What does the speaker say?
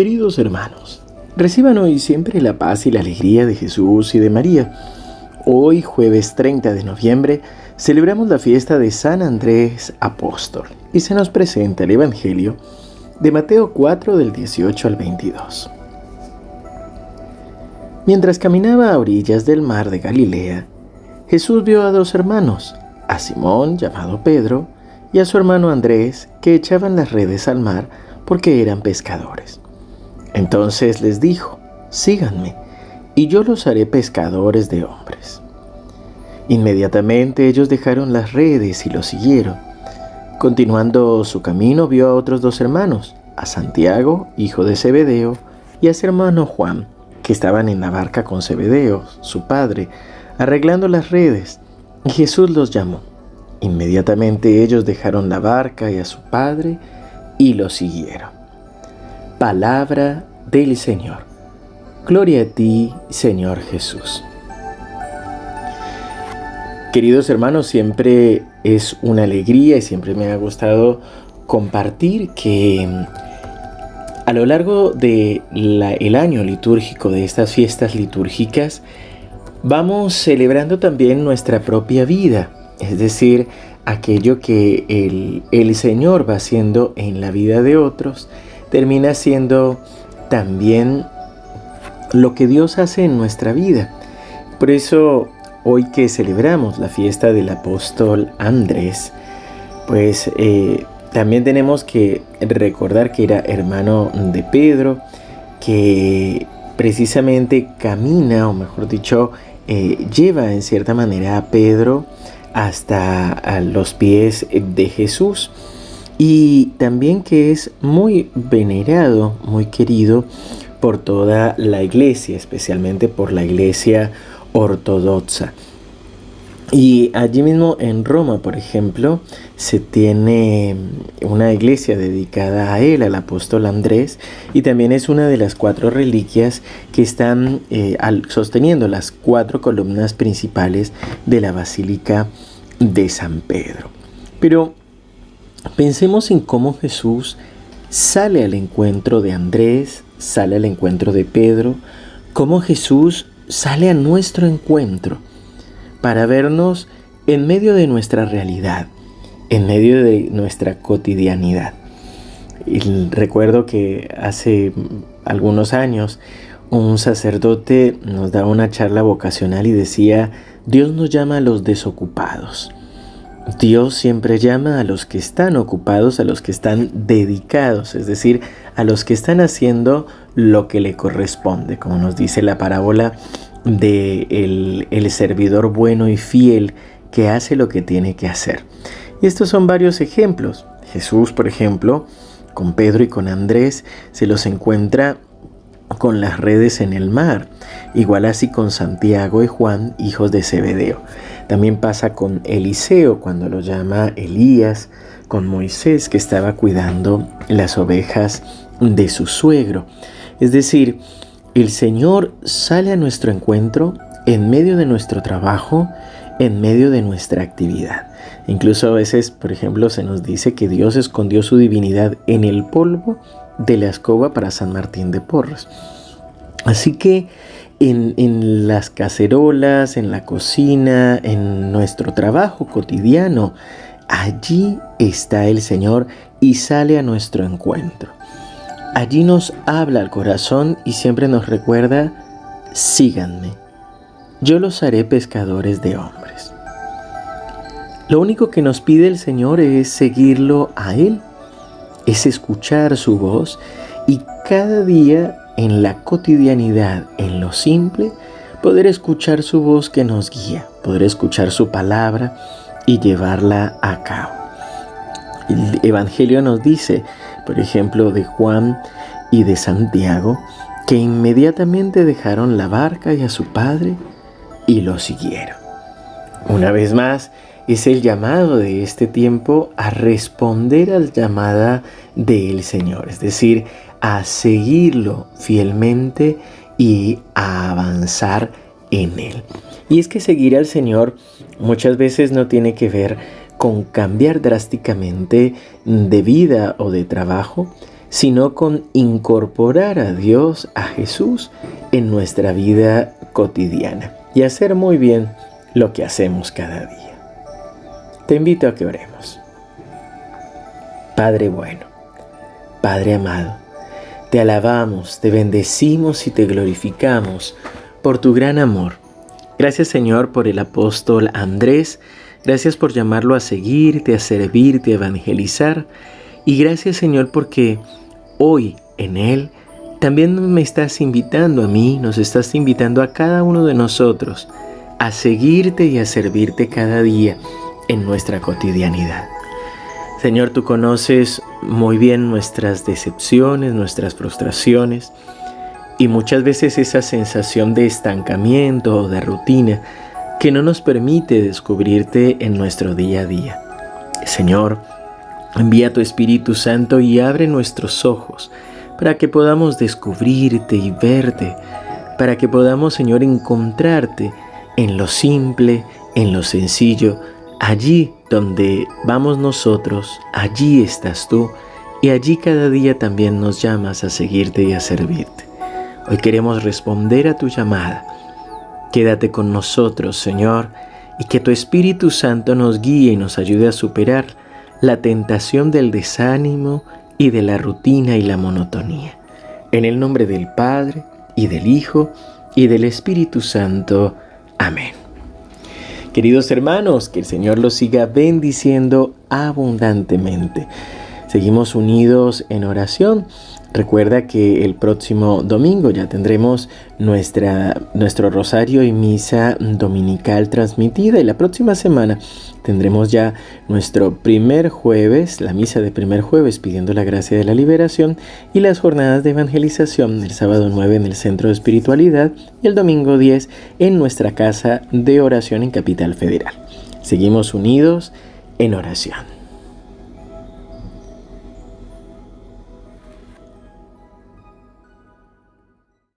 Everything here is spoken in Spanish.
Queridos hermanos, reciban hoy siempre la paz y la alegría de Jesús y de María. Hoy, jueves 30 de noviembre, celebramos la fiesta de San Andrés Apóstol y se nos presenta el Evangelio de Mateo 4 del 18 al 22. Mientras caminaba a orillas del mar de Galilea, Jesús vio a dos hermanos, a Simón llamado Pedro y a su hermano Andrés, que echaban las redes al mar porque eran pescadores. Entonces les dijo, síganme, y yo los haré pescadores de hombres. Inmediatamente ellos dejaron las redes y lo siguieron. Continuando su camino vio a otros dos hermanos, a Santiago, hijo de Zebedeo, y a su hermano Juan, que estaban en la barca con Zebedeo, su padre, arreglando las redes, y Jesús los llamó. Inmediatamente ellos dejaron la barca y a su padre y lo siguieron. Palabra del Señor. Gloria a ti, Señor Jesús. Queridos hermanos, siempre es una alegría y siempre me ha gustado compartir que mm, a lo largo del el año litúrgico, de estas fiestas litúrgicas, vamos celebrando también nuestra propia vida, es decir, aquello que el, el Señor va haciendo en la vida de otros termina siendo también lo que Dios hace en nuestra vida. Por eso hoy que celebramos la fiesta del apóstol Andrés, pues eh, también tenemos que recordar que era hermano de Pedro, que precisamente camina, o mejor dicho, eh, lleva en cierta manera a Pedro hasta los pies de Jesús y también que es muy venerado, muy querido por toda la iglesia, especialmente por la iglesia ortodoxa. Y allí mismo en Roma, por ejemplo, se tiene una iglesia dedicada a él, al apóstol Andrés, y también es una de las cuatro reliquias que están eh, sosteniendo las cuatro columnas principales de la Basílica de San Pedro. Pero Pensemos en cómo Jesús sale al encuentro de Andrés, sale al encuentro de Pedro, cómo Jesús sale a nuestro encuentro para vernos en medio de nuestra realidad, en medio de nuestra cotidianidad. Y recuerdo que hace algunos años un sacerdote nos daba una charla vocacional y decía, Dios nos llama a los desocupados. Dios siempre llama a los que están ocupados, a los que están dedicados, es decir, a los que están haciendo lo que le corresponde, como nos dice la parábola de el, servidor bueno y fiel que hace lo que tiene que hacer. Y estos son varios ejemplos. Jesús, por ejemplo, con Pedro y con Andrés, se los encuentra con las redes en el mar, igual así con Santiago y Juan, hijos de Zebedeo. También pasa con Eliseo cuando lo llama Elías, con Moisés que estaba cuidando las ovejas de su suegro. Es decir, el Señor sale a nuestro encuentro en medio de nuestro trabajo, en medio de nuestra actividad. Incluso a veces, por ejemplo, se nos dice que Dios escondió su divinidad en el polvo de la escoba para San Martín de Porres. Así que en, las cacerolas, en la cocina, en nuestro trabajo cotidiano, allí está el Señor y sale a nuestro encuentro. Allí nos habla al corazón y siempre nos recuerda, síganme, yo los haré pescadores de hombres. Lo único que nos pide el Señor es seguirlo a Él, es escuchar su voz y cada día en la cotidianidad, en lo simple, poder escuchar su voz que nos guía, poder escuchar su palabra y llevarla a cabo. El Evangelio nos dice, por ejemplo, de Juan y de Santiago, que inmediatamente dejaron la barca y a su padre y lo siguieron. Una vez más, es el llamado de este tiempo a responder al llamada del Señor, es decir, a seguirlo fielmente y a avanzar en él. Y es que seguir al Señor muchas veces no tiene que ver con cambiar drásticamente de vida o de trabajo, sino con incorporar a Dios, a Jesús, en nuestra vida cotidiana y hacer muy bien lo que hacemos cada día. Te invito a que oremos. Padre bueno, Padre amado, te alabamos, te bendecimos y te glorificamos por tu gran amor. Gracias Señor por el apóstol Andrés, gracias por llamarlo a seguirte, a servirte, a evangelizar y gracias Señor porque hoy en Él también me estás invitando a mí, nos estás invitando a cada uno de nosotros a seguirte y a servirte cada día en nuestra cotidianidad. Señor, tú conoces muy bien nuestras decepciones, nuestras frustraciones y muchas veces esa sensación de estancamiento o de rutina que no nos permite descubrirte en nuestro día a día. Señor, envía tu Espíritu Santo y abre nuestros ojos para que podamos descubrirte y verte, para que podamos, Señor, encontrarte en lo simple, en lo sencillo, allí donde vamos nosotros, allí estás tú y allí cada día también nos llamas a seguirte y a servirte. Hoy queremos responder a tu llamada. Quédate con nosotros, Señor, y que tu Espíritu Santo nos guíe y nos ayude a superar la tentación del desánimo y de la rutina y la monotonía. En el nombre del Padre, y del Hijo, y del Espíritu Santo. Amén. Queridos hermanos, que el Señor los siga bendiciendo abundantemente. Seguimos unidos en oración. Recuerda que el próximo domingo ya tendremos nuestra, nuestro rosario y misa dominical transmitida y la próxima semana tendremos ya nuestro primer jueves, la misa de primer jueves pidiendo la gracia de la liberación y las jornadas de evangelización el sábado 9 en el Centro de Espiritualidad y el domingo 10 en nuestra casa de oración en Capital Federal. Seguimos unidos en oración.